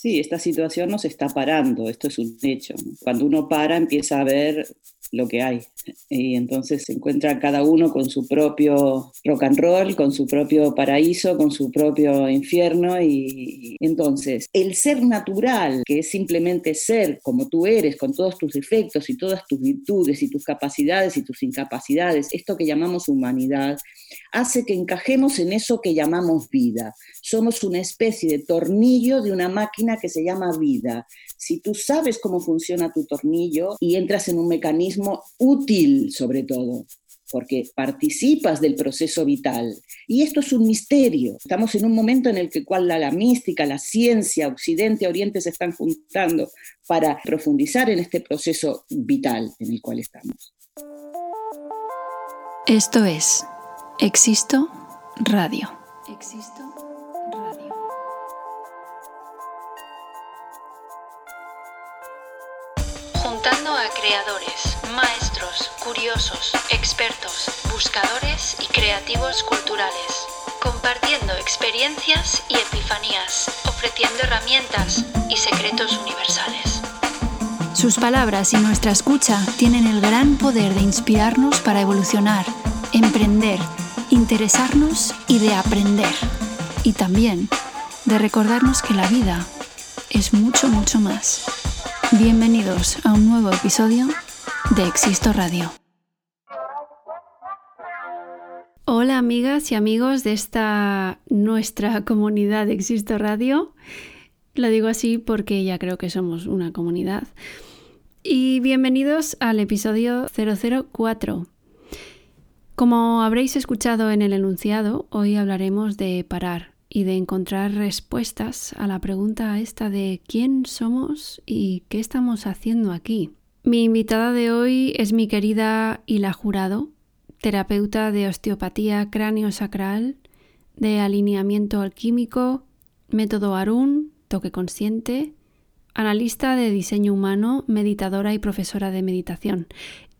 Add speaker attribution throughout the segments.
Speaker 1: Sí, esta situación nos está parando, esto es un hecho. Cuando uno para empieza a ver lo que hay y entonces se encuentra cada uno con su propio rock and roll, con su propio paraíso, con su propio infierno y, entonces el ser natural, que es simplemente ser como tú eres, con todos tus defectos y todas tus virtudes y tus capacidades y tus incapacidades, esto que llamamos humanidad, hace que encajemos en eso que llamamos vida. Somos una especie de tornillo de una máquina que se llama vida. Si tú sabes cómo funciona tu tornillo y entras en un mecanismo útil sobre todo, porque participas del proceso vital. Y esto es un misterio. Estamos en un momento en el que cual la, la mística, la ciencia, Occidente, Oriente se están juntando para profundizar en este proceso vital en el cual estamos.
Speaker 2: Esto es Existo Radio. Existo Radio. Juntando a creadores, maestros, curiosos, expertos, buscadores y creativos culturales. Compartiendo experiencias y epifanías, ofreciendo herramientas y secretos universales. Sus palabras y nuestra escucha tienen el gran poder de inspirarnos para evolucionar, emprender, interesarnos y de aprender. Y también de recordarnos que la vida es mucho, mucho más. Bienvenidos a un nuevo episodio de Existo Radio. Hola amigas y amigos de esta nuestra comunidad de Existo Radio. Lo digo así porque ya creo que somos una comunidad. Y bienvenidos al episodio 004. Como habréis escuchado en el enunciado, hoy hablaremos de parar y de encontrar respuestas a la pregunta esta de quién somos y qué estamos haciendo aquí. Mi invitada de hoy es mi querida Hila Jurado, terapeuta de osteopatía cráneo-sacral, de alineamiento alquímico, método Arun, toque consciente, analista de diseño humano, meditadora y profesora de meditación,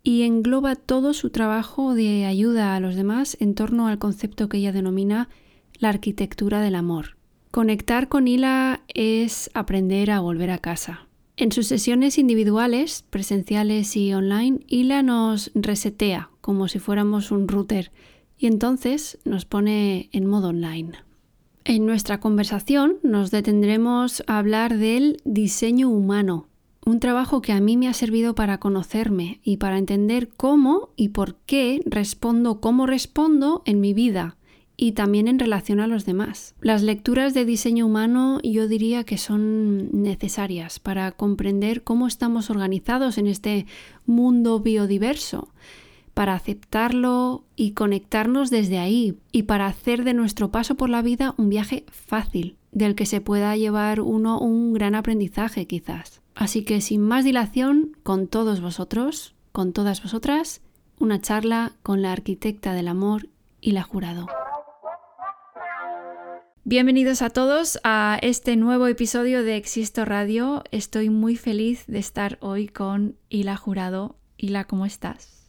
Speaker 2: y engloba todo su trabajo de ayuda a los demás en torno al concepto que ella denomina la arquitectura del amor. Conectar con Hila es aprender a volver a casa. En sus sesiones individuales, presenciales y online, Hila nos resetea como si fuéramos un router y entonces nos pone en modo online. En nuestra conversación nos detendremos a hablar del diseño humano, un trabajo que a mí me ha servido para conocerme y para entender cómo y por qué respondo como respondo en mi vida y también en relación a los demás. Las lecturas de diseño humano yo diría que son necesarias para comprender cómo estamos organizados en este mundo biodiverso, para aceptarlo y conectarnos desde ahí y para hacer de nuestro paso por la vida un viaje fácil, del que se pueda llevar uno un gran aprendizaje quizás. Así que sin más dilación, con todos vosotros, con todas vosotras, una charla con la arquitecta del amor y la jurado. Bienvenidos a todos a este nuevo episodio de Existo Radio. Estoy muy feliz de estar hoy con Hila Jurado. Hila, ¿cómo estás?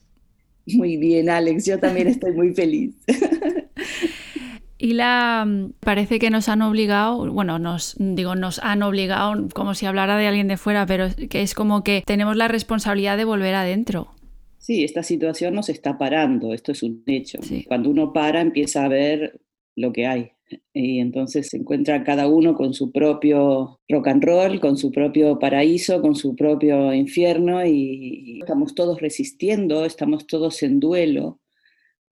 Speaker 1: Muy bien, Alex, yo también estoy muy feliz.
Speaker 2: Hila, parece que nos han obligado, bueno, nos digo, nos han obligado como si hablara de alguien de fuera, pero que es como que tenemos la responsabilidad de volver adentro.
Speaker 1: Sí, esta situación nos está parando, esto es un hecho. Cuando uno para empieza a ver lo que hay y entonces se encuentra cada uno con su propio rock and roll, con su propio paraíso, con su propio infierno y, estamos todos resistiendo, estamos todos en duelo.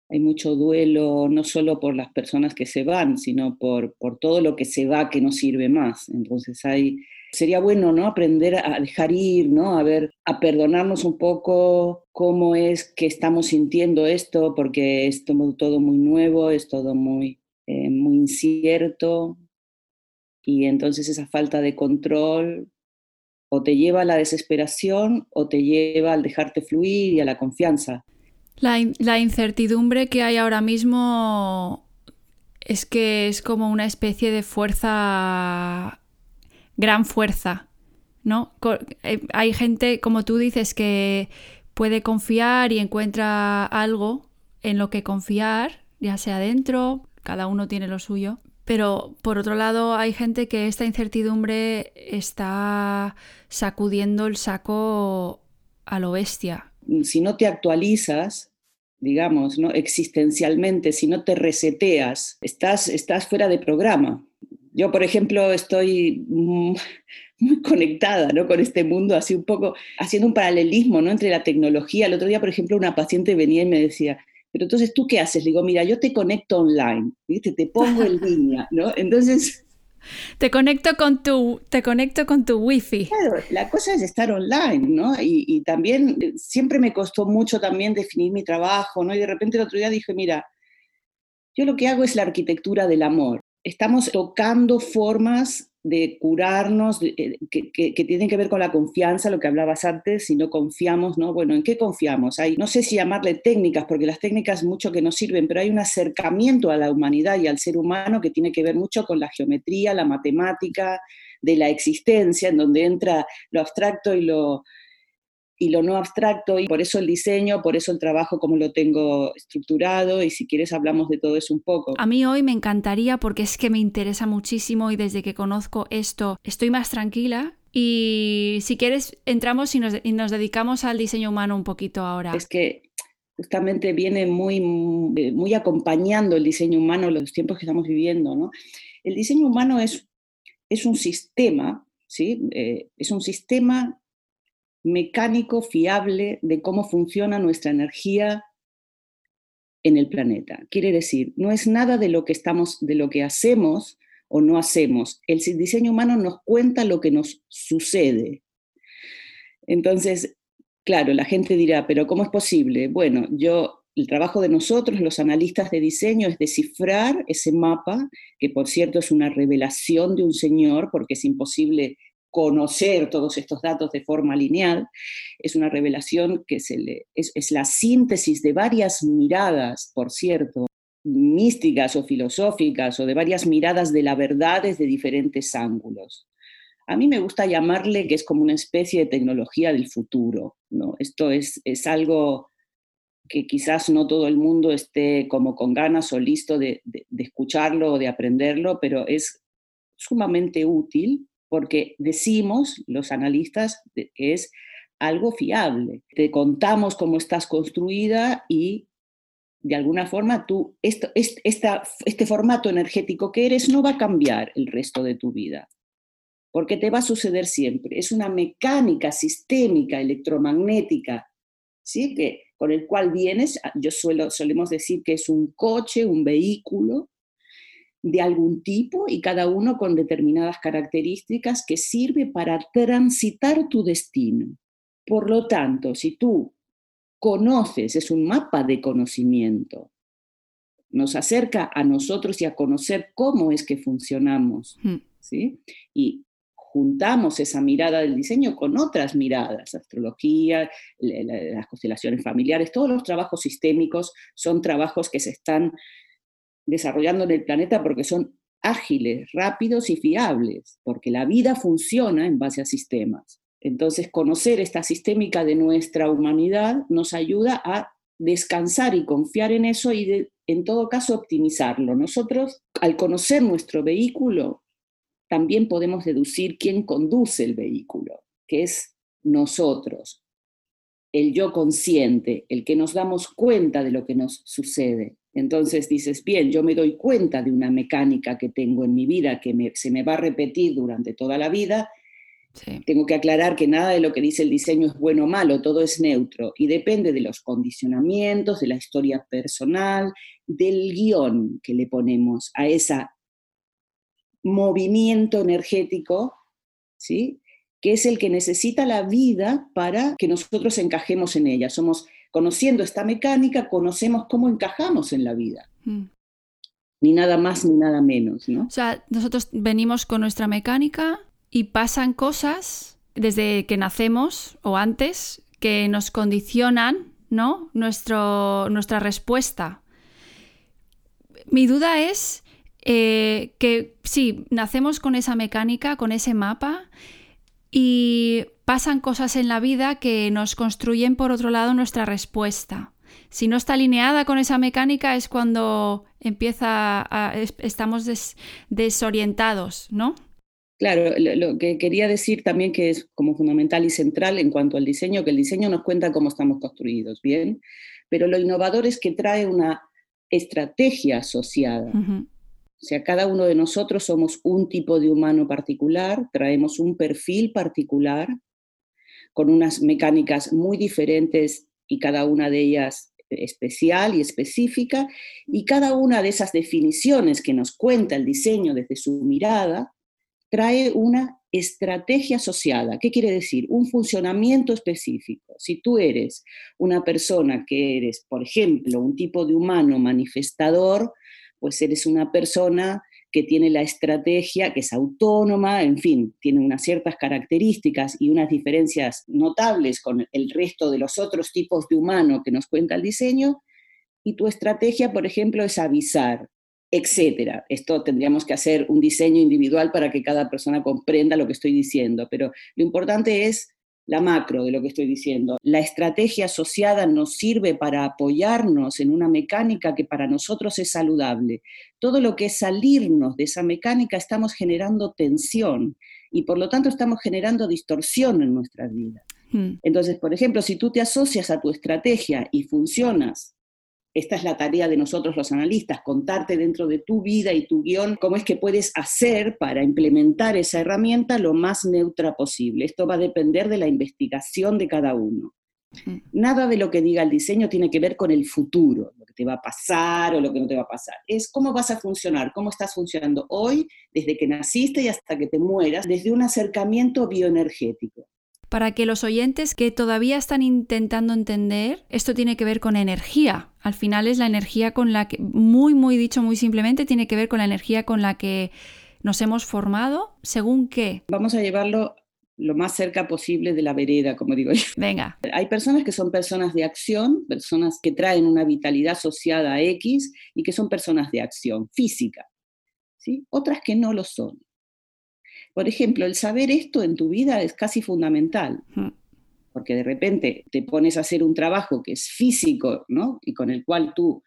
Speaker 1: Hay mucho duelo no solo por las personas que se van, sino por, por todo lo que se va que no sirve más. Entonces hay, sería bueno ¿no? aprender a dejar ir, ¿no? a, ver, a perdonarnos un poco cómo es que estamos sintiendo esto, porque es todo muy nuevo, es todo muy eh, muy incierto y entonces esa falta de control o te lleva a la desesperación o te lleva al dejarte fluir y a la confianza.
Speaker 2: La, la incertidumbre que hay ahora mismo es que es como una especie de fuerza, gran fuerza, ¿no? Eh, hay gente, como tú dices, que puede confiar y encuentra algo en lo que confiar, ya sea dentro, cada uno tiene lo suyo. Pero por otro lado hay gente que esta incertidumbre está sacudiendo el saco a lo bestia.
Speaker 1: Si no te actualizas, digamos, ¿no? existencialmente, si no te reseteas, estás, estás fuera de programa. Yo, por ejemplo, estoy muy conectada ¿no? con este mundo, así un poco haciendo un paralelismo ¿no? entre la tecnología. El otro día, por ejemplo, una paciente venía y me decía, pero entonces, ¿tú qué haces? Le digo, mira, yo te conecto online, ¿viste? Te pongo en línea, ¿no? Entonces...
Speaker 2: Te conecto con tu, te conecto con tu wifi.
Speaker 1: Claro, la cosa es estar online, ¿no? Y, y, también eh, siempre me costó mucho también definir mi trabajo, ¿no? Y de repente el otro día dije, mira, yo lo que hago es la arquitectura del amor. Estamos tocando formas de curarnos, eh, que, tienen que ver con la confianza, lo que hablabas antes, si no confiamos, ¿no? Bueno, ¿en qué confiamos? Hay, no sé si llamarle técnicas, porque las técnicas mucho que nos sirven, pero hay un acercamiento a la humanidad y al ser humano que tiene que ver mucho con la geometría, la matemática, de la existencia, en donde entra lo abstracto y lo, y lo no abstracto, y por eso el diseño, por eso el trabajo como lo tengo estructurado, y si quieres hablamos de todo eso un poco.
Speaker 2: A mí hoy me encantaría porque es que me interesa muchísimo y desde que conozco esto estoy más tranquila. Y si quieres, entramos y nos, y nos dedicamos al diseño humano un poquito ahora.
Speaker 1: Es que justamente viene muy, muy acompañando el diseño humano los tiempos que estamos viviendo. ¿no? El diseño humano es, es un sistema, ¿sí? Eh, es un sistema mecánico fiable de cómo funciona nuestra energía en el planeta. Quiere decir, no es nada de lo que estamos, de lo que hacemos o no hacemos. El diseño humano nos cuenta lo que nos sucede. Entonces, claro, la gente dirá, pero ¿cómo es posible? Bueno, yo el trabajo de nosotros, los analistas de diseño, es descifrar ese mapa, que por cierto es una revelación de un señor, porque es imposible conocer todos estos datos de forma lineal, es una revelación que es, la síntesis de varias miradas, por cierto, místicas o filosóficas o de varias miradas de la verdad desde diferentes ángulos. A mí me gusta llamarle que es como una especie de tecnología del futuro. ¿no? Esto es, es algo que quizás no todo el mundo esté como con ganas o listo de escucharlo o de aprenderlo, pero es sumamente útil porque decimos, los analistas, que es algo fiable. Te contamos cómo estás construida y de alguna forma tú, esto, este formato energético que eres no va a cambiar el resto de tu vida, porque te va a suceder siempre. Es una mecánica sistémica, electromagnética, ¿sí? que, con el cual vienes, yo suelo, solemos decir que es un coche, un vehículo, de algún tipo y cada uno con determinadas características que sirve para transitar tu destino. Por lo tanto, si tú conoces, es un mapa de conocimiento, nos acerca a nosotros y a conocer cómo es que funcionamos, hmm. ¿sí? Y juntamos esa mirada del diseño con otras miradas, astrología, las constelaciones familiares, todos los trabajos sistémicos son trabajos que se están desarrollando en el planeta porque son ágiles, rápidos y fiables, porque la vida funciona en base a sistemas. Entonces, conocer esta sistémica de nuestra humanidad nos ayuda a descansar y confiar en eso y en todo caso optimizarlo. Nosotros, al conocer nuestro vehículo, también podemos deducir quién conduce el vehículo, que es nosotros, el yo consciente, el que nos damos cuenta de lo que nos sucede. Entonces dices, bien, yo me doy cuenta de una mecánica que tengo en mi vida que se me va a repetir durante toda la vida. Tengo que aclarar que nada de lo que dice el diseño es bueno o malo, todo es neutro y depende de los condicionamientos, de la historia personal, del guion que le ponemos a ese movimiento energético, ¿sí? que es el que necesita la vida para que nosotros encajemos en ella. Somos Conociendo esta mecánica, conocemos cómo encajamos en la vida. Mm. Ni nada más ni nada menos, ¿no?
Speaker 2: O sea, nosotros venimos con nuestra mecánica y pasan cosas desde que nacemos o antes que nos condicionan, ¿no? Nuestro, nuestra respuesta. Mi duda es eh, que sí, nacemos con esa mecánica, con ese mapa, y pasan cosas en la vida que nos construyen por otro lado nuestra respuesta. Si no está alineada con esa mecánica es cuando empieza a, estamos desorientados, ¿no?
Speaker 1: Claro, lo, que quería decir también que es como fundamental y central en cuanto al diseño, que el diseño nos cuenta cómo estamos construidos, ¿bien? Pero lo innovador es que trae una estrategia asociada. O sea, cada uno de nosotros somos un tipo de humano particular, traemos un perfil particular con unas mecánicas muy diferentes y cada una de ellas especial y específica, y cada una de esas definiciones que nos cuenta el diseño desde su mirada trae una estrategia asociada. ¿Qué quiere decir? Un funcionamiento específico. Si tú eres una persona que eres, por ejemplo, un tipo de humano manifestador, pues eres una persona que tiene la estrategia, que es autónoma, en fin, tiene unas ciertas características y unas diferencias notables con el resto de los otros tipos de humano que nos cuenta el diseño, y tu estrategia, por ejemplo, es avisar, etcétera. Esto tendríamos que hacer un diseño individual para que cada persona comprenda lo que estoy diciendo, pero lo importante es la macro de lo que estoy diciendo. La estrategia asociada nos sirve para apoyarnos en una mecánica que para nosotros es saludable. Todo lo que es salirnos de esa mecánica estamos generando tensión y por lo tanto estamos generando distorsión en nuestras vidas. Hmm. Entonces, por ejemplo, si tú te asocias a tu estrategia y funcionas esta es la tarea de nosotros los analistas, contarte dentro de tu vida y tu guion cómo es que puedes hacer para implementar esa herramienta lo más neutra posible. Esto va a depender de la investigación de cada uno. Nada de lo que diga el diseño tiene que ver con el futuro, lo que te va a pasar o lo que no te va a pasar. Es cómo vas a funcionar, cómo estás funcionando hoy, desde que naciste y hasta que te mueras, desde un acercamiento bioenergético
Speaker 2: para que los oyentes que todavía están intentando entender, esto tiene que ver con energía. Al final es la energía con la que, muy, muy dicho, muy simplemente, tiene que ver con la energía con la que nos hemos formado, según qué.
Speaker 1: Vamos a llevarlo lo más cerca posible de la vereda, como digo yo.
Speaker 2: Venga.
Speaker 1: Hay personas que son personas de acción, personas que traen una vitalidad asociada a X y que son personas de acción física. ¿sí? Otras que no lo son. Por ejemplo, el saber esto en tu vida es casi fundamental, porque de repente te pones a hacer un trabajo que es físico, ¿no? Y con el cual tú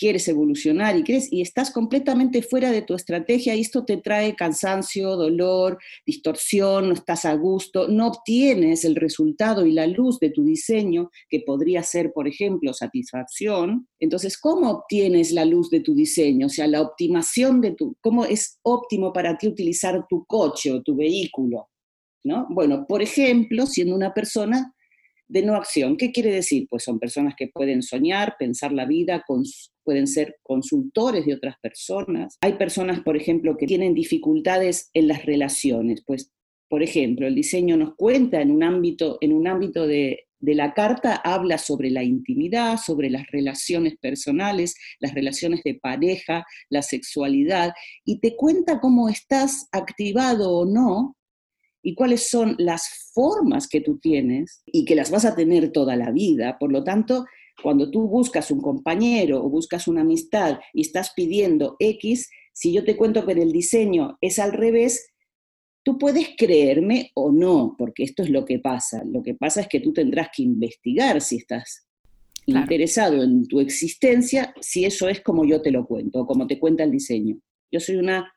Speaker 1: quieres evolucionar y crees y estás completamente fuera de tu estrategia y esto te trae cansancio, dolor, distorsión, no estás a gusto, no obtienes el resultado y la luz de tu diseño, que podría ser, por ejemplo, satisfacción. Entonces, ¿cómo obtienes la luz de tu diseño? O sea, la optimación de tu, ¿cómo es óptimo para ti utilizar tu coche o tu vehículo? ¿No? Bueno, por ejemplo, siendo una persona de no acción. ¿Qué quiere decir? Pues son personas que pueden soñar, pensar la vida, pueden ser consultores de otras personas. Hay personas, por ejemplo, que tienen dificultades en las relaciones. Pues, por ejemplo, el diseño nos cuenta en un ámbito, en un ámbito de, de la carta, habla sobre la intimidad, sobre las relaciones personales, las relaciones de pareja, la sexualidad, y te cuenta cómo estás activado o no y cuáles son las formas que tú tienes y que las vas a tener toda la vida. Por lo tanto, cuando tú buscas un compañero o buscas una amistad y estás pidiendo X, si yo te cuento que en el diseño es al revés, tú puedes creerme o no, porque esto es lo que pasa. Lo que pasa es que tú tendrás que investigar si estás interesado en tu existencia, si eso es como yo te lo cuento, o como te cuenta el diseño. Yo soy una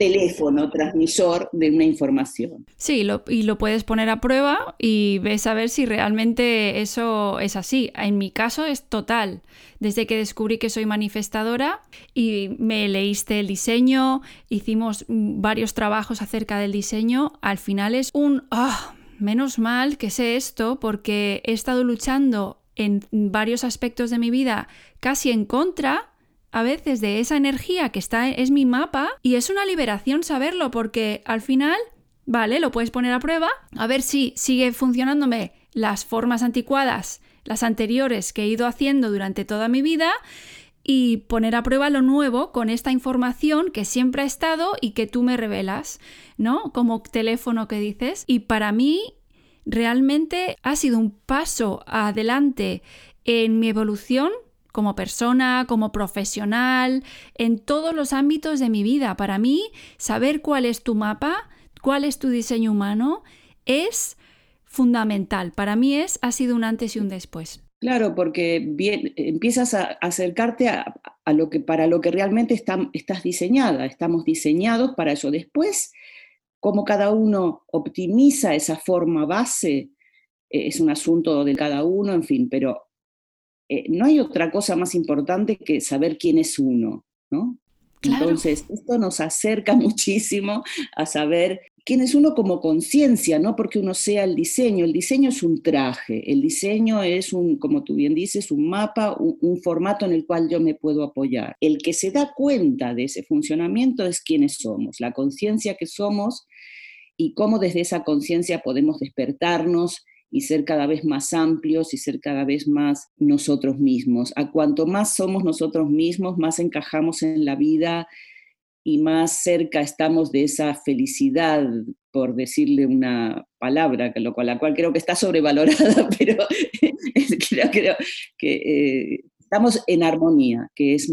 Speaker 1: teléfono transmisor de una información.
Speaker 2: Sí, y lo puedes poner a prueba y ves a ver si realmente eso es así. En mi caso es total. Desde que descubrí que soy manifestadora y me leíste el diseño, hicimos varios trabajos acerca del diseño, al final es un... Ah, menos mal que sé esto porque he estado luchando en varios aspectos de mi vida casi en contra a veces de esa energía que está es mi mapa y es una liberación saberlo porque al final, vale, lo puedes poner a prueba, a ver si sigue funcionándome las formas anticuadas, las anteriores que he ido haciendo durante toda mi vida y poner a prueba lo nuevo con esta información que siempre ha estado y que tú me revelas, ¿no? Como teléfono que dices. Y para mí realmente ha sido un paso adelante en mi evolución como persona, como profesional, en todos los ámbitos de mi vida. Para mí, saber cuál es tu mapa, cuál es tu diseño humano, es fundamental. Para mí es, ha sido un antes y un después.
Speaker 1: Claro, porque bien, empiezas a acercarte a, lo que, para lo que realmente estás diseñada. Estamos diseñados para eso. Después, como cada uno optimiza esa forma base, eh, es un asunto de cada uno, en fin, pero eh, no hay otra cosa más importante que saber quién es uno, ¿no? Entonces, esto nos acerca muchísimo a saber quién es uno como conciencia, no porque uno sea el diseño. El diseño es un traje, el diseño es un, como tú bien dices, un mapa, un, formato en el cual yo me puedo apoyar. El que se da cuenta de ese funcionamiento es quiénes somos, la conciencia que somos y cómo desde esa conciencia podemos despertarnos y ser cada vez más amplios y ser cada vez más nosotros mismos. A cuanto más somos nosotros mismos, más encajamos en la vida y más cerca estamos de esa felicidad, por decirle una palabra, lo cual, la cual creo que está sobrevalorada, pero creo, que eh, estamos en armonía, que es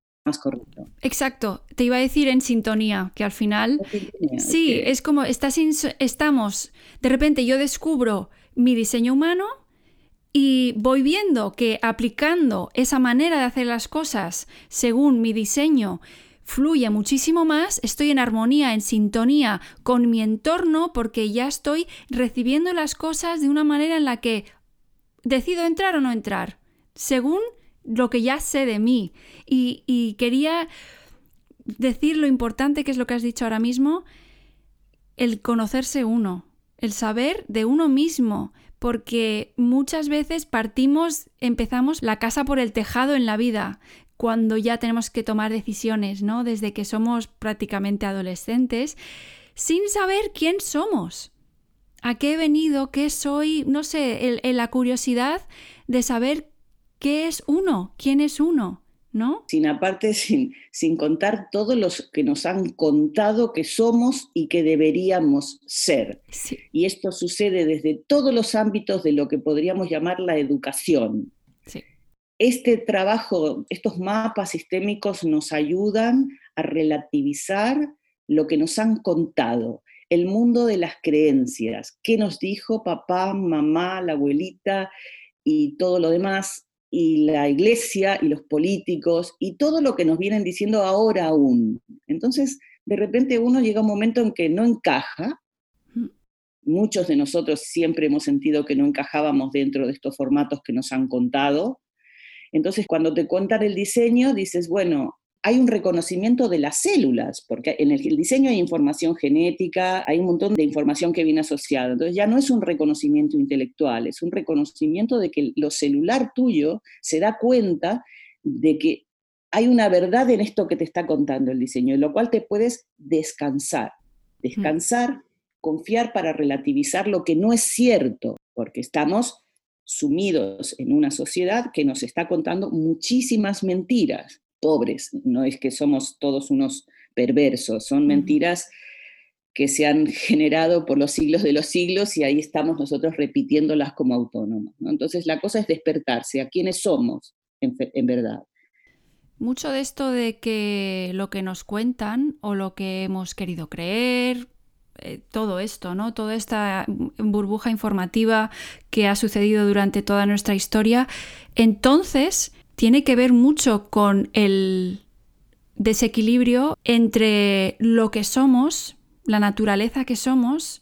Speaker 1: Más correcto.
Speaker 2: Exacto, te iba a decir en sintonía, que al final, sí, es como estás estamos, de repente yo descubro mi diseño humano y voy viendo que aplicando esa manera de hacer las cosas según mi diseño, fluye muchísimo más, estoy en armonía, en sintonía con mi entorno porque ya estoy recibiendo las cosas de una manera en la que decido entrar o no entrar, según lo que ya sé de mí. Y, quería decir lo importante que es lo que has dicho ahora mismo, el conocerse uno, el saber de uno mismo, porque muchas veces partimos, empezamos la casa por el tejado en la vida, cuando ya tenemos que tomar decisiones, ¿no? Desde que somos prácticamente adolescentes, sin saber quién somos, a qué he venido, qué soy, no sé, la curiosidad de saber ¿Qué es uno? ¿Quién es uno? ¿No?
Speaker 1: Sin aparte, sin, sin contar todos los que nos han contado que somos y que deberíamos ser. Y esto sucede desde todos los ámbitos de lo que podríamos llamar la educación. Este trabajo, estos mapas sistémicos nos ayudan a relativizar lo que nos han contado, el mundo de las creencias, qué nos dijo papá, mamá, la abuelita y todo lo demás, y la iglesia y los políticos y todo lo que nos vienen diciendo ahora aún. Entonces, de repente uno llega a un momento en que no encaja. Mm. Muchos de nosotros siempre hemos sentido que no encajábamos dentro de estos formatos que nos han contado. Entonces, cuando te cuentan el diseño, dices, bueno, hay un reconocimiento de las células, porque en el, diseño hay información genética, hay un montón de información que viene asociada. Entonces ya no es un reconocimiento intelectual, es un reconocimiento de que lo celular tuyo se da cuenta de que hay una verdad en esto que te está contando el diseño, en lo cual te puedes descansar. Descansar, confiar para relativizar lo que no es cierto, porque estamos sumidos en una sociedad que nos está contando muchísimas mentiras pobres, no es que somos todos unos perversos, son mentiras que se han generado por los siglos de los siglos y ahí estamos nosotros repitiéndolas como autónomos. Entonces la cosa es despertarse a quiénes somos en, verdad.
Speaker 2: Mucho de esto de que lo que nos cuentan o lo que hemos querido creer, eh, todo esto, ¿no? Toda esta burbuja informativa que ha sucedido durante toda nuestra historia, entonces tiene que ver mucho con el desequilibrio entre lo que somos, la naturaleza que somos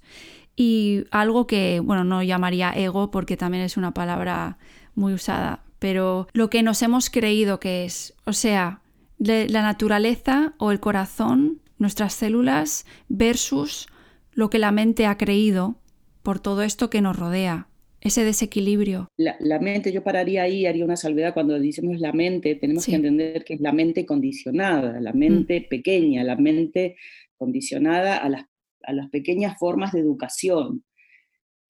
Speaker 2: y algo que, bueno, no llamaría ego porque también es una palabra muy usada, pero lo que nos hemos creído que es, o sea, la naturaleza o el corazón, nuestras células versus lo que la mente ha creído por todo esto que nos rodea ese desequilibrio.
Speaker 1: La, mente, yo pararía ahí, haría una salvedad cuando decimos la mente, tenemos que entender que es la mente condicionada, la mm. mente pequeña, la mente condicionada a las, a las pequeñas formas de educación.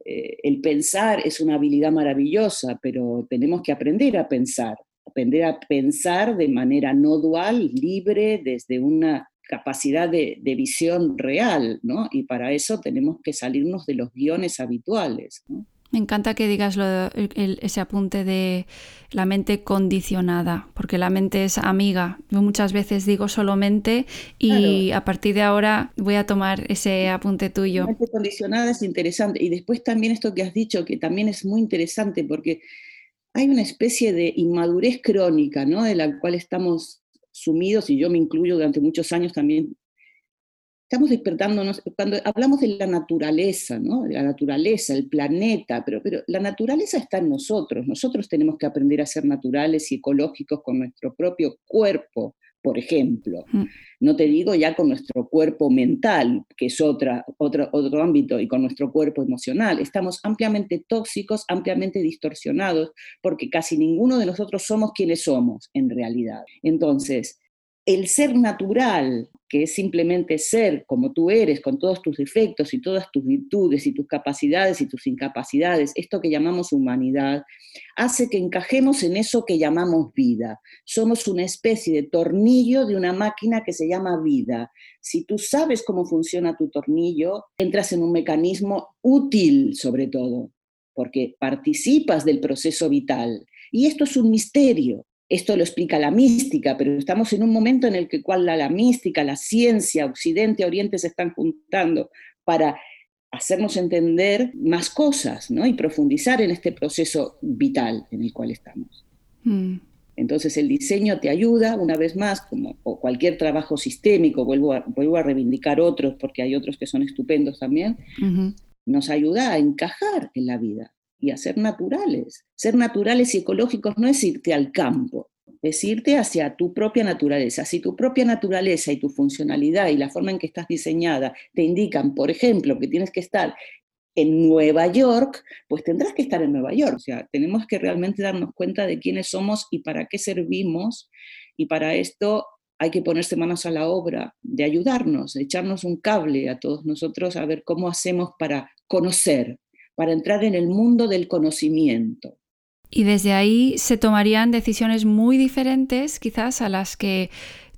Speaker 1: Eh, el pensar es una habilidad maravillosa, pero tenemos que aprender a pensar, aprender a pensar de manera no dual, libre, desde una capacidad de, de visión real, ¿no? Y para eso tenemos que salirnos de los guiones habituales, ¿no?
Speaker 2: Me encanta que digas ese apunte de la mente condicionada, porque la mente es amiga. Yo muchas veces digo solo mente y a partir de ahora voy a tomar ese apunte tuyo.
Speaker 1: La mente condicionada es interesante. Y después también esto que has dicho, que también es muy interesante, porque hay una especie de inmadurez crónica, ¿no? De la cual estamos sumidos, y yo me incluyo durante muchos años también estamos despertándonos, cuando hablamos de la naturaleza, ¿no? la naturaleza, el planeta, pero, pero la naturaleza está en nosotros, nosotros tenemos que aprender a ser naturales y ecológicos con nuestro propio cuerpo, por ejemplo. Mm. No te digo ya con nuestro cuerpo mental, que es otra, otro, otro ámbito, y con nuestro cuerpo emocional. Estamos ampliamente tóxicos, ampliamente distorsionados, porque casi ninguno de nosotros somos quienes somos en realidad. Entonces, el ser natural, que es simplemente ser como tú eres, con todos tus defectos y todas tus virtudes y tus capacidades y tus incapacidades, esto que llamamos humanidad, hace que encajemos en eso que llamamos vida. Somos una especie de tornillo de una máquina que se llama vida. Si tú sabes cómo funciona tu tornillo, entras en un mecanismo útil sobre todo, porque participas del proceso vital. Y esto es un misterio. Esto lo explica la mística, pero estamos en un momento en el que cual la, mística, la ciencia, Occidente, Oriente se están juntando para hacernos entender más cosas ¿no? y profundizar en este proceso vital en el cual estamos. Mm. Entonces el diseño te ayuda, una vez más, como cualquier trabajo sistémico, vuelvo a, vuelvo a reivindicar otros porque hay otros que son estupendos también, nos ayuda a encajar en la vida y a ser naturales. Ser naturales y ecológicos no es irte al campo, es irte hacia tu propia naturaleza. Si tu propia naturaleza y tu funcionalidad y la forma en que estás diseñada te indican, por ejemplo, que tienes que estar en Nueva York, pues tendrás que estar en Nueva York. O sea, tenemos que realmente darnos cuenta de quiénes somos y para qué servimos. Y para esto hay que ponerse manos a la obra, de ayudarnos, de echarnos un cable a todos nosotros a ver cómo hacemos para conocer, para entrar en el mundo del conocimiento.
Speaker 2: Y desde ahí se tomarían decisiones muy diferentes quizás a las que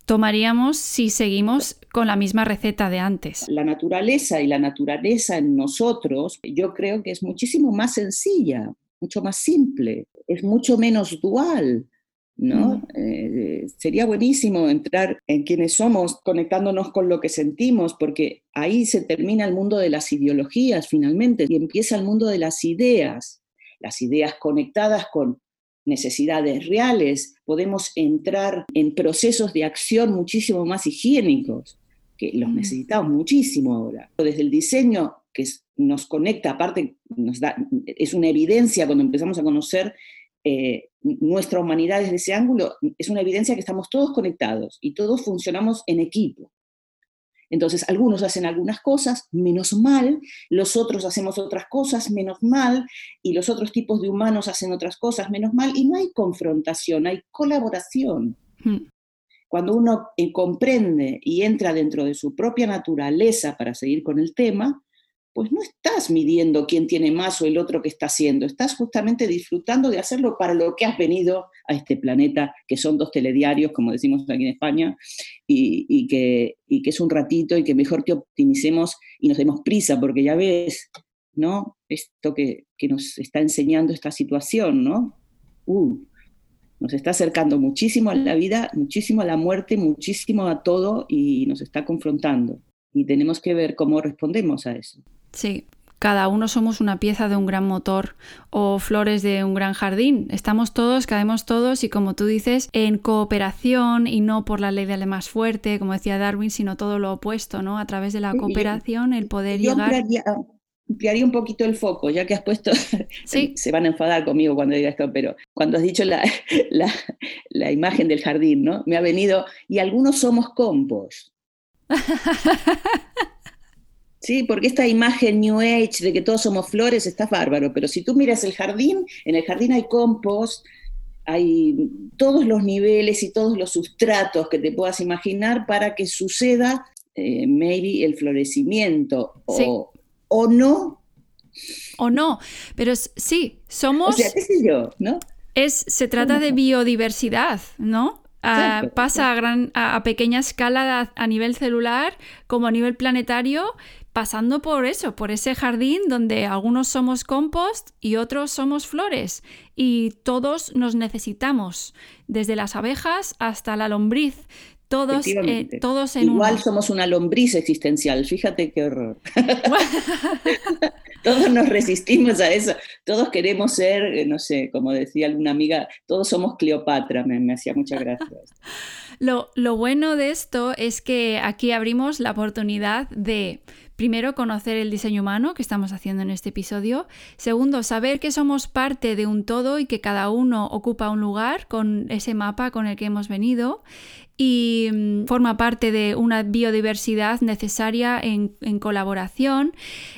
Speaker 2: tomaríamos si seguimos con la misma receta de antes.
Speaker 1: La naturaleza y la naturaleza en nosotros yo creo que es muchísimo más sencilla, mucho más simple, es mucho menos dual. ¿No? Eh, sería buenísimo entrar en quienes somos, conectándonos con lo que sentimos, porque ahí se termina el mundo de las ideologías finalmente y empieza el mundo de las ideas, las ideas conectadas con necesidades reales, podemos entrar en procesos de acción muchísimo más higiénicos, que los necesitamos muchísimo ahora. Desde el diseño que nos conecta, aparte nos da, es una evidencia cuando empezamos a conocer eh, nuestra humanidad desde ese ángulo es una evidencia que estamos todos conectados y todos funcionamos en equipo. Entonces, algunos hacen algunas cosas menos mal, los otros hacemos otras cosas menos mal, y los otros tipos de humanos hacen otras cosas menos mal, y no hay confrontación, hay colaboración. Hmm. Cuando uno eh, comprende y entra dentro de su propia naturaleza para seguir con el tema, pues no estás midiendo quién tiene más o el otro que está haciendo, estás justamente disfrutando de hacerlo para lo que has venido a este planeta, que son dos telediarios, como decimos aquí en España, y, que, que, es un ratito y que mejor que optimicemos y nos demos prisa, porque ya ves, ¿no? Esto que, nos está enseñando esta situación, ¿no? Uh, nos está acercando muchísimo a la vida, muchísimo a la muerte, muchísimo a todo y nos está confrontando. Y tenemos que ver cómo respondemos a eso.
Speaker 2: Sí, cada uno somos una pieza de un gran motor o flores de un gran jardín. Estamos todos, caemos todos y como tú dices, en cooperación y no por la ley del más fuerte, como decía Darwin, sino todo lo opuesto, ¿no? A través de la cooperación, el poder llegar...
Speaker 1: Ampliaría, un poquito el foco, ya que has puesto, sí. se van a enfadar conmigo cuando diga esto, pero cuando has dicho la, la imagen del jardín, ¿no? Me ha venido, y algunos somos compost. Sí, porque esta imagen New Age de que todos somos flores está bárbaro, pero si tú miras el jardín, en el jardín hay compost, hay todos los niveles y todos los sustratos que te puedas imaginar para que suceda eh, maybe el florecimiento o, o no.
Speaker 2: O no, pero sí, somos...
Speaker 1: O sea, qué sé yo, ¿no?
Speaker 2: Es, se trata de biodiversidad, ¿no? pasa a, gran, a, pequeña escala a, nivel celular como a nivel planetario, pasando por eso, por ese jardín donde algunos somos compost y otros somos flores y todos nos necesitamos, desde las abejas hasta la lombriz. Todos, eh, todos en
Speaker 1: Igual somos una lombriz existencial, fíjate qué horror. todos nos resistimos a eso, todos queremos ser, eh, no sé, como decía alguna amiga, todos somos Cleopatra, me, hacía mucha gracia.
Speaker 2: lo, lo bueno de esto es que aquí abrimos la oportunidad de Primero, conocer el diseño humano que estamos haciendo en este episodio. Segundo, saber que somos parte de un todo y que cada uno ocupa un lugar con ese mapa con el que hemos venido y mm, forma parte de una biodiversidad necesaria en, colaboración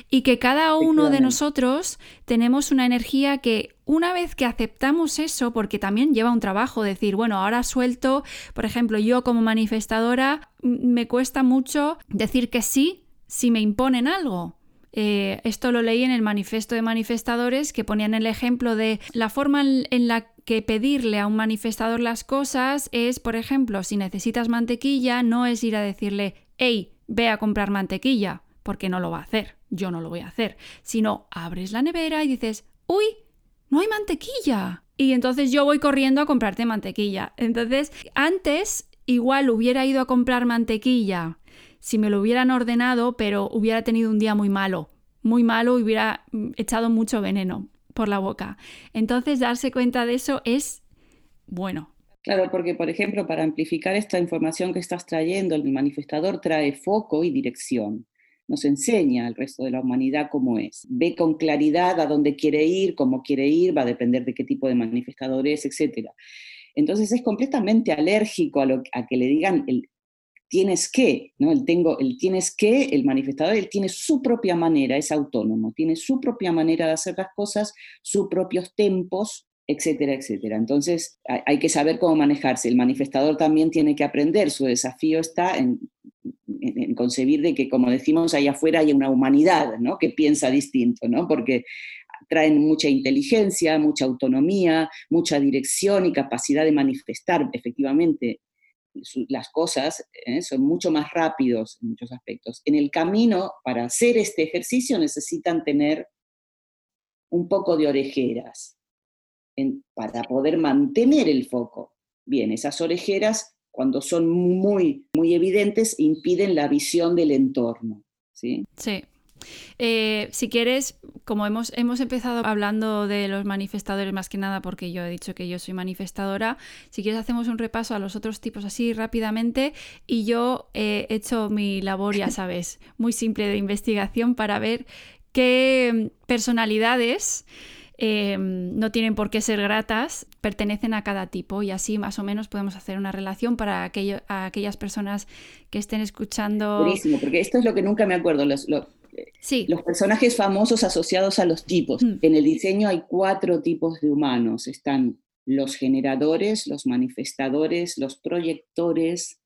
Speaker 2: y que cada uno de nosotros tenemos una energía que una vez que aceptamos eso, porque también lleva un trabajo, decir, bueno, ahora suelto, por ejemplo, yo como manifestadora me cuesta mucho decir que sí si me imponen algo. Eh, esto lo leí en el manifiesto de manifestadores que ponían el ejemplo de la forma en, la que pedirle a un manifestador las cosas es, por ejemplo, si necesitas mantequilla, no es ir a decirle, hey, ve a comprar mantequilla, porque no lo va a hacer, yo no lo voy a hacer, sino abres la nevera y dices, uy, no hay mantequilla. Y entonces yo voy corriendo a comprarte mantequilla. Entonces, antes igual hubiera ido a comprar mantequilla si me lo hubieran ordenado, pero hubiera tenido un día muy malo, muy malo hubiera mm, echado mucho veneno por la boca. Entonces, darse cuenta de eso es bueno.
Speaker 1: Claro, porque por ejemplo, para amplificar esta información que estás trayendo, el manifestador trae foco y dirección. Nos enseña al resto de la humanidad cómo es. Ve con claridad a dónde quiere ir, cómo quiere ir, va a depender de qué tipo de manifestador es, etc. Entonces es completamente alérgico a, lo, a que le digan el, tienes que, ¿no? El, tengo, el tienes que, el manifestador, él tiene su propia manera, es autónomo, tiene su propia manera de hacer las cosas, sus propios tempos, etcétera, etcétera. Entonces hay, que saber cómo manejarse. El manifestador también tiene que aprender, su desafío está en, concebir de que, como decimos, allá afuera hay una humanidad ¿no? que piensa distinto, ¿no? porque traen mucha inteligencia, mucha autonomía, mucha dirección y capacidad de manifestar efectivamente las cosas ¿eh? son mucho más rápidos en muchos aspectos. En el camino, para hacer este ejercicio, necesitan tener un poco de orejeras para poder mantener el foco. Bien, esas orejeras, cuando son muy, muy evidentes, impiden la visión del entorno. ¿sí?
Speaker 2: Sí. Eh, si quieres, como hemos, hemos empezado hablando de los manifestadores más que nada, porque yo he dicho que yo soy manifestadora, si quieres hacemos un repaso a los otros tipos así rápidamente y yo he hecho mi labor, ya sabes, muy simple de investigación para ver qué personalidades em, no tienen por qué ser gratas, pertenecen a cada tipo y así más o menos podemos hacer una relación para aquello, aquellas personas que estén escuchando.
Speaker 1: Buenísimo, porque esto es lo que nunca me acuerdo. Los,
Speaker 2: sí.
Speaker 1: los personajes famosos asociados a los tipos. Mm. En el diseño hay cuatro tipos de humanos. Están los generadores, los manifestadores, los proyectores,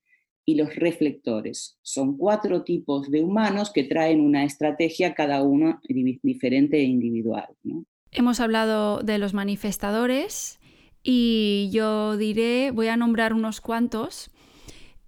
Speaker 1: y los reflectores. Son cuatro tipos de humanos que traen una estrategia cada uno diferente e individual.
Speaker 2: Hemos hablado de los manifestadores y yo diré, voy a nombrar unos cuantos.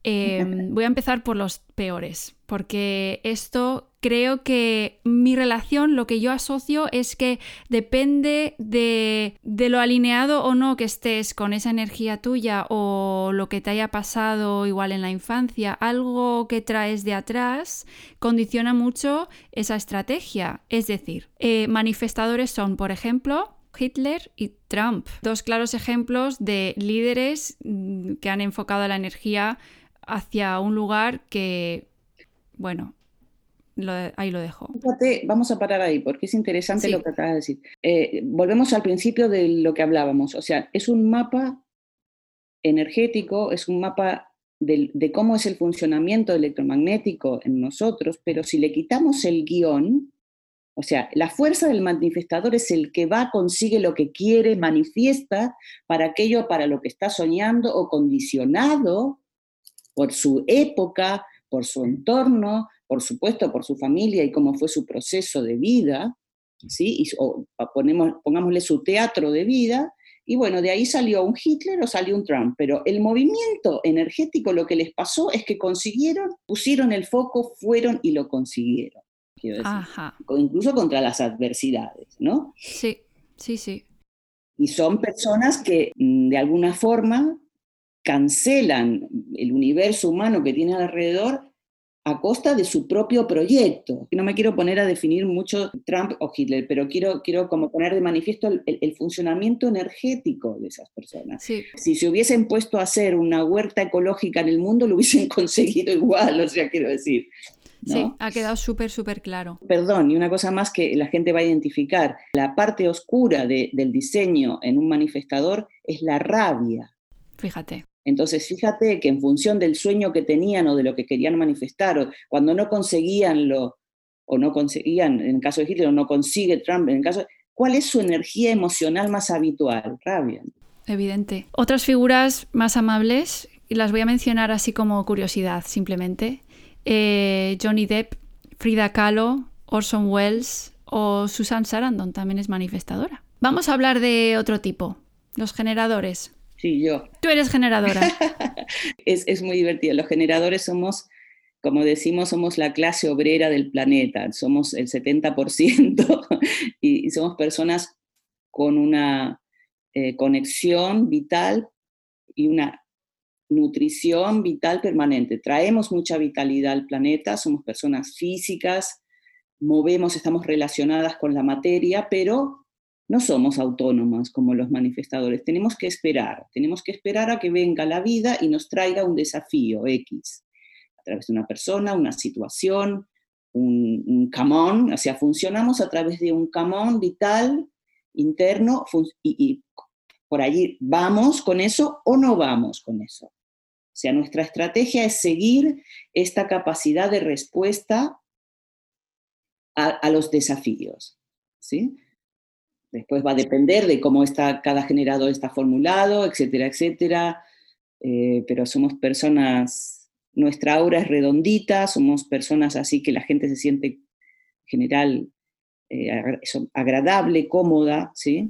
Speaker 2: Em, voy a empezar por los peores, porque esto creo que mi relación, lo que yo asocio es que depende de, lo alineado o no que estés con esa energía tuya o lo que te haya pasado igual en la infancia, algo que traes de atrás condiciona mucho esa estrategia. Es decir, eh, manifestadores son, por ejemplo, Hitler y Trump, dos claros ejemplos de líderes mm, que han enfocado la energía hacia un lugar que, bueno, ahí lo dejo.
Speaker 1: vamos a parar ahí porque es interesante lo que acabas de decir. Eh, volvemos al principio de lo que hablábamos, o sea, es un mapa energético, es un mapa de, de, cómo es el funcionamiento electromagnético en nosotros, pero si le quitamos el guion, o sea, la fuerza del manifestador es el que va, consigue lo que quiere, manifiesta para aquello para lo que está soñando o condicionado por su época, por su entorno, por supuesto por su familia y cómo fue su proceso de vida, ¿sí? Y, o ponemos, pongámosle su teatro de vida, y bueno, de ahí salió un Hitler o salió un Trump, pero el movimiento energético lo que les pasó es que consiguieron, pusieron el foco, fueron y lo consiguieron. Quiero decir, incluso contra las adversidades, ¿no?
Speaker 2: Sí, sí, sí.
Speaker 1: Y son personas que mm, de alguna forma cancelan el universo humano que tienen alrededor a costa de su propio proyecto. No me quiero poner a definir mucho Trump o Hitler, pero quiero, quiero como poner de manifiesto el, funcionamiento energético de esas personas. Si se hubiesen puesto a hacer una huerta ecológica en el mundo, lo hubiesen conseguido igual, o sea, quiero decir.
Speaker 2: Sí, ha quedado súper, súper claro.
Speaker 1: Perdón, y una cosa más que la gente va a identificar, la parte oscura del diseño en un manifestador es la rabia.
Speaker 2: Fíjate.
Speaker 1: Entonces, fíjate que en función del sueño que tenían o de lo que querían manifestar, o cuando no conseguían lo, o no conseguían, en el caso de Hitler, o no consigue Trump, en el caso, ¿cuál es su energía emocional más habitual? Rabia.
Speaker 2: Evidente. Otras figuras más amables, y las voy a mencionar así como curiosidad, simplemente. Eh, Johnny Depp, Frida Kahlo, Orson Welles o Susan Sarandon también es manifestadora. Vamos a hablar de otro tipo, los generadores.
Speaker 1: Sí, yo.
Speaker 2: Tú eres generadora.
Speaker 1: es, muy divertido. Los generadores somos, como decimos, somos la clase obrera del planeta. Somos el 70% y, somos personas con una eh, conexión vital y una nutrición vital permanente. Traemos mucha vitalidad al planeta, somos personas físicas, movemos, estamos relacionadas con la materia, pero no somos autónomas como los manifestadores, tenemos que esperar, tenemos que esperar a que venga la vida y nos traiga un desafío X, a través de una persona, una situación, un, camón, o sea, funcionamos a través de un camón vital interno y, por allí vamos con eso o no vamos con eso. O sea, nuestra estrategia es seguir esta capacidad de respuesta a, a los desafíos. ¿sí? Después va a depender de cómo está cada generador está formulado, etcétera, etcétera. Eh, pero somos personas, nuestra aura es redondita, somos personas así que la gente se siente en general eh, agradable, cómoda, ¿sí?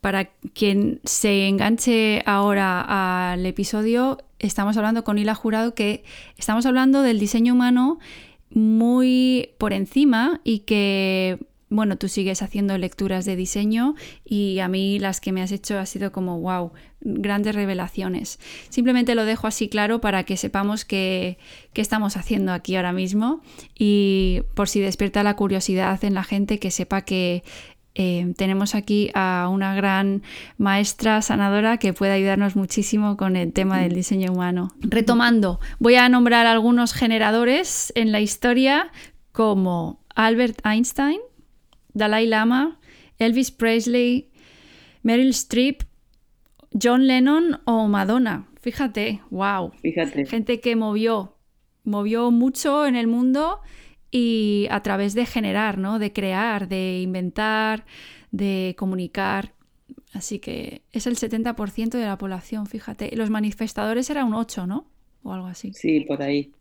Speaker 2: para quien se enganche ahora al episodio, estamos hablando con Hila Jurado que estamos hablando del diseño humano muy por encima y que bueno, tú sigues haciendo lecturas de diseño y a mí las que me has hecho ha sido como, wow, grandes revelaciones. Simplemente lo dejo así claro para que sepamos qué, qué estamos haciendo aquí ahora mismo y por si despierta la curiosidad en la gente que sepa que eh, tenemos aquí a una gran maestra sanadora que puede ayudarnos muchísimo con el tema del diseño humano. Retomando, voy a nombrar algunos generadores en la historia como Albert Einstein, Dalai Lama, Elvis Presley, Meryl Streep, John Lennon o Madonna. Fíjate, wow.
Speaker 1: Fíjate.
Speaker 2: Gente que movió, movió mucho en el mundo y a través de generar, ¿no? De crear, de inventar, de comunicar. Así que es el 70% de la población, fíjate. Los manifestadores era un 8, ¿no? O algo así.
Speaker 1: Sí, por ahí.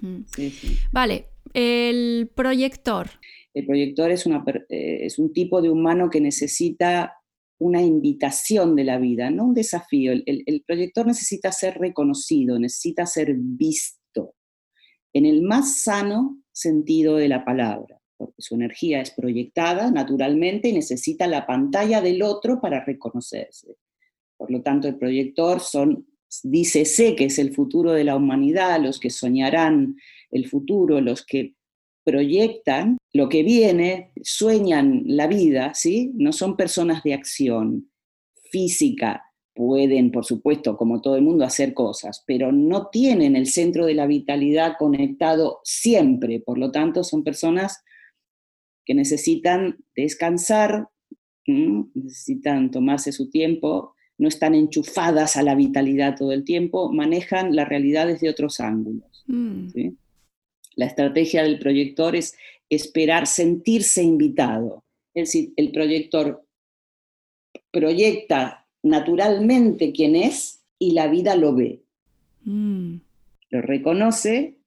Speaker 2: Mm.
Speaker 1: Sí, sí.
Speaker 2: Vale, el proyector.
Speaker 1: El proyector es, una, per- eh, es un tipo de humano que necesita una invitación de la vida, no un desafío. El, el- el proyector necesita ser reconocido, necesita ser visto en el más sano sentido de la palabra, porque su energía es proyectada naturalmente y necesita la pantalla del otro para reconocerse. Por lo tanto, el proyector son, dícese que es el futuro de la humanidad, los que soñarán el futuro, los que proyectan lo que viene, sueñan la vida, ¿sí? No son personas de acción física, pueden, por supuesto, como todo el mundo, hacer cosas, pero no tienen el centro de la vitalidad conectado siempre, por lo tanto, son personas que necesitan descansar, necesitan tomarse su tiempo, no están enchufadas a la vitalidad todo el tiempo, manejan la realidad desde otros ángulos.
Speaker 2: Mm,
Speaker 1: ¿sí? La estrategia del proyector es esperar sentirse invitado. Es decir, el proyector proyecta naturalmente quién es y la vida lo ve,
Speaker 2: mm.
Speaker 1: lo reconoce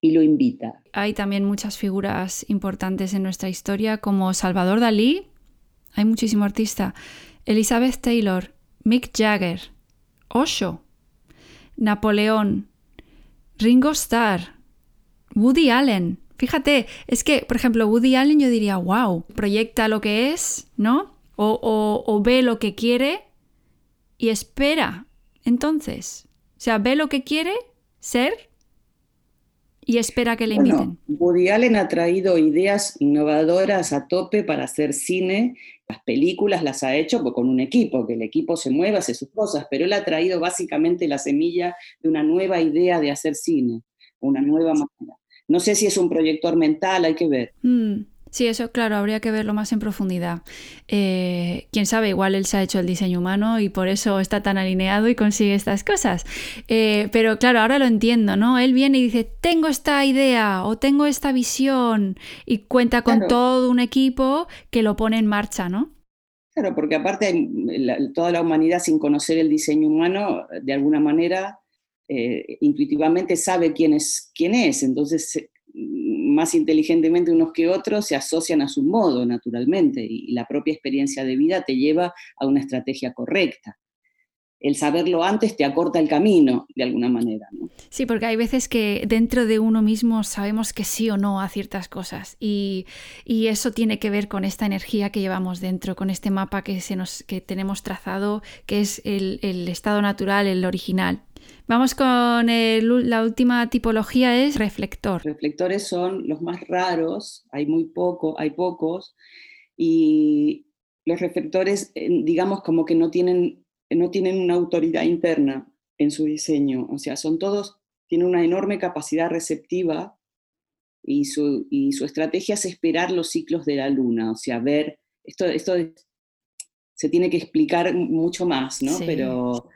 Speaker 1: y lo invita.
Speaker 2: Hay también muchas figuras importantes en nuestra historia como Salvador Dalí, hay muchísimo artista, Elizabeth Taylor, Mick Jagger, Osho, Napoleón, Ringo Starr, Woody Allen. Fíjate, es que, por ejemplo, Woody Allen yo diría, wow, proyecta lo que es, ¿no? O, o- o ve lo que quiere y espera. Entonces, o sea, ve lo que quiere ser y espera que le inviten.
Speaker 1: Bueno, Woody Allen ha traído ideas innovadoras a tope para hacer cine. Las películas las ha hecho pues, con un equipo, que el equipo se mueva, hace sus cosas, pero él ha traído básicamente la semilla de una nueva idea de hacer cine, una nueva manera. No sé si es un proyector mental, hay que ver.
Speaker 2: Mm, sí, eso claro, habría que verlo más en profundidad. Eh, Quién sabe, igual él se ha hecho el diseño humano y por eso está tan alineado y consigue estas cosas. Eh, pero claro, ahora lo entiendo, ¿no? Él viene y dice, tengo esta idea o tengo esta visión y cuenta con
Speaker 1: Claro.
Speaker 2: todo un equipo que lo pone en marcha, ¿no?
Speaker 1: Claro, porque aparte la- toda la humanidad sin conocer el diseño humano, de alguna manera, eh, intuitivamente sabe quién es, quién es. Entonces, más inteligentemente unos que otros se asocian a su modo, naturalmente, y la propia experiencia de vida te lleva a una estrategia correcta. el saberlo antes te acorta el camino de alguna manera.
Speaker 2: Sí, porque hay veces que dentro de uno mismo sabemos que sí o no a ciertas cosas y, y eso tiene que ver con esta energía que llevamos dentro, con este mapa que, se nos, que tenemos trazado, que es el, el estado natural, el original. Vamos con el, la última tipología, es reflector.
Speaker 1: Reflectores son los más raros, hay muy poco, hay pocos, y los reflectores, eh, digamos, como que no tienen no tienen una autoridad interna en su diseño, o sea, son todos, tienen una enorme capacidad receptiva y su, y su estrategia es esperar los ciclos de la luna, o sea, ver, esto, esto se tiene que explicar mucho más, ¿no? Pero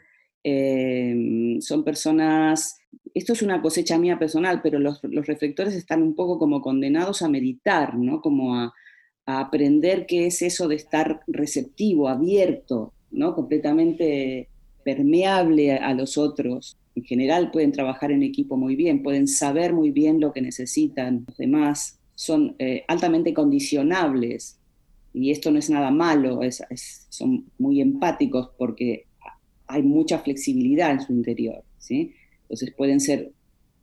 Speaker 1: em, son personas, esto es una cosecha mía personal, pero los, los, reflectores están un poco como condenados a meditar, ¿no? Como a, a aprender qué es eso de estar receptivo, abierto, ¿no? completamente permeable a, los otros. En general pueden trabajar en equipo muy bien, pueden saber muy bien lo que necesitan los demás, son eh, altamente condicionables y esto no es nada malo, son muy empáticos porque hay mucha flexibilidad en su interior. ¿sí? Entonces pueden ser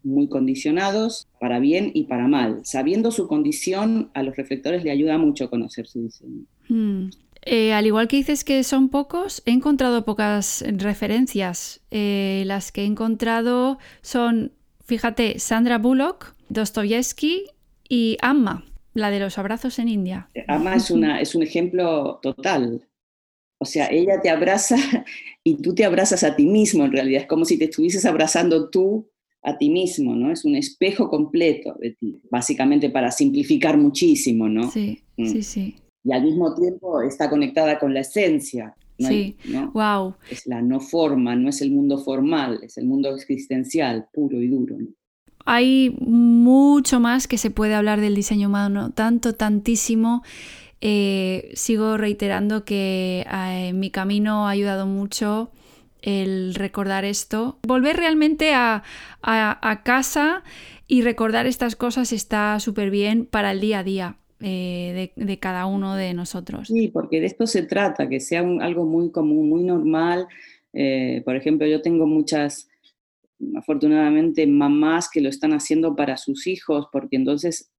Speaker 1: muy condicionados para bien y para mal. Sabiendo su condición, a los reflectores le ayuda mucho conocer su diseño.
Speaker 2: Hmm. Eh, al igual que dices que son pocos, he encontrado pocas referencias. Eh, las que he encontrado son, fíjate, Sandra Bullock, Dostoyevsky y Amma, la de los abrazos en India.
Speaker 1: Amma es, una, es un ejemplo total. O sea, ella te abraza y tú te abrazas a ti mismo en realidad. Es como si te estuvieses abrazando tú a ti mismo, ¿no? Es un espejo completo de ti, básicamente para simplificar muchísimo, ¿no?
Speaker 2: Sí, mm. sí, sí
Speaker 1: y al mismo tiempo está conectada con la esencia.
Speaker 2: sí, wow.
Speaker 1: Es la no forma, no es el mundo formal, es el mundo existencial, puro y duro.
Speaker 2: Hay mucho más que se puede hablar del diseño humano, tanto, tantísimo. Eh, sigo reiterando que eh, en mi camino ha ayudado mucho el recordar esto. Volver realmente a, casa y recordar estas cosas está súper bien para el día a día. Eh, de, cada uno de nosotros.
Speaker 1: Sí, porque de esto se trata, que sea algo muy común, muy normal. Eh, por ejemplo, yo tengo muchas, afortunadamente, mamás que lo están haciendo para sus hijos, porque entonces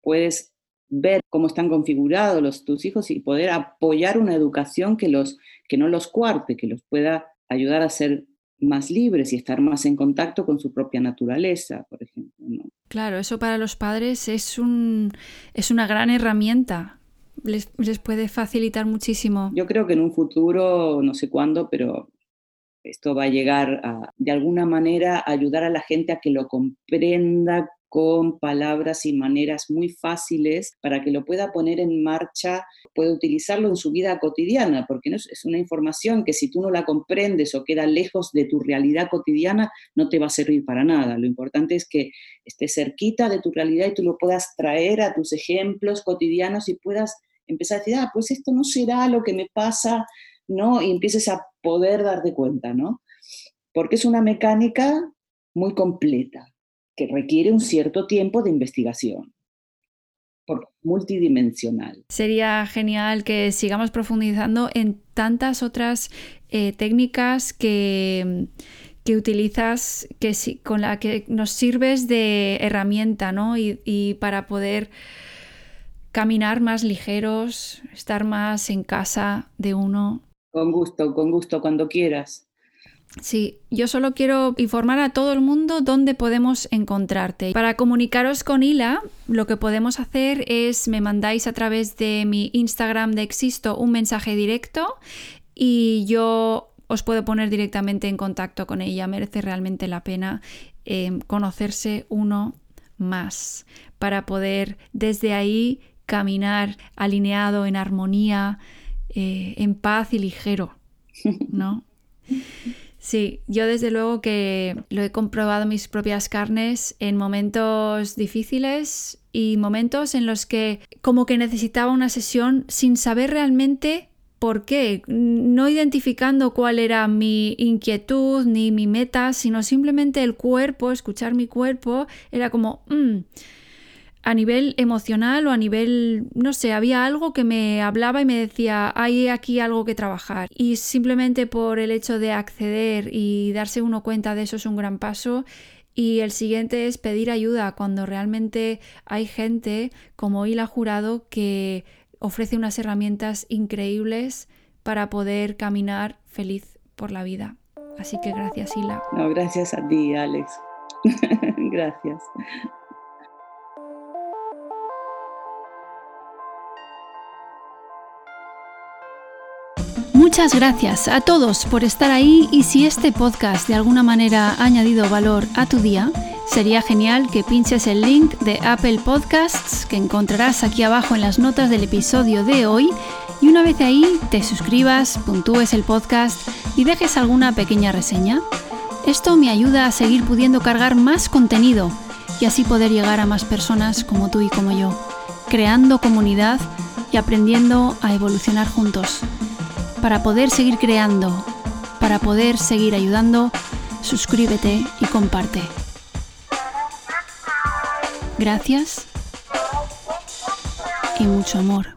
Speaker 1: puedes ver cómo están configurados los, tus hijos y poder apoyar una educación que, los, que no los cuarte, que los pueda ayudar a ser más libres y estar más en contacto con su propia naturaleza, por ejemplo.
Speaker 2: Claro, eso para los padres es, un, es una gran herramienta. Les, les puede facilitar muchísimo.
Speaker 1: Yo creo que en un futuro, no sé cuándo, pero esto va a llegar a, de alguna manera, a ayudar a la gente a que lo comprenda con palabras y maneras muy fáciles para que lo pueda poner en marcha, pueda utilizarlo en su vida cotidiana, porque no es, una información que si tú no la comprendes o queda lejos de tu realidad cotidiana, no te va a servir para nada. Lo importante es que esté cerquita de tu realidad y tú lo puedas traer a tus ejemplos cotidianos y puedas empezar a decir, ah, pues esto no será lo que me pasa, ¿no? Y empieces a poder darte cuenta, ¿no? Porque es una mecánica muy completa que requiere un cierto tiempo de investigación por multidimensional.
Speaker 2: Sería genial que sigamos profundizando en tantas otras eh, técnicas que, que utilizas, que, con la que nos sirves de herramienta, ¿no? Y, y para poder caminar más ligeros, estar más en casa de uno.
Speaker 1: Con gusto, con gusto, cuando quieras.
Speaker 2: Sí, yo solo quiero informar a todo el mundo dónde podemos encontrarte. Para comunicaros con Hila, lo que podemos hacer es me mandáis a través de mi Instagram de Existo un mensaje directo y yo os puedo poner directamente en contacto con ella. Merece realmente la pena eh, conocerse uno más para poder desde ahí caminar alineado, en armonía, eh, en paz y ligero, ¿no? Sí, yo desde luego que lo he comprobado mis propias carnes en momentos difíciles y momentos en los que como que necesitaba una sesión sin saber realmente por qué, no identificando cuál era mi inquietud ni mi meta, sino simplemente el cuerpo, escuchar mi cuerpo, era como, mm, a nivel emocional o a nivel, no sé, había algo que me hablaba y me decía, hay aquí algo que trabajar. Y simplemente por el hecho de acceder y darse uno cuenta de eso es un gran paso. Y el siguiente es pedir ayuda cuando realmente hay gente como Hila Jurado que ofrece unas herramientas increíbles para poder caminar feliz por la vida. Así que gracias, Hila.
Speaker 1: No, gracias a ti, Alex. gracias.
Speaker 2: Muchas gracias a todos por estar ahí y si este podcast de alguna manera ha añadido valor a tu día, sería genial que pinches el link de Apple Podcasts que encontrarás aquí abajo en las notas del episodio de hoy y una vez ahí te suscribas, puntúes el podcast y dejes alguna pequeña reseña. Esto me ayuda a seguir pudiendo cargar más contenido y así poder llegar a más personas como tú y como yo, creando comunidad y aprendiendo a evolucionar juntos. Para poder seguir creando, para poder seguir ayudando, suscríbete y comparte. Gracias y mucho amor.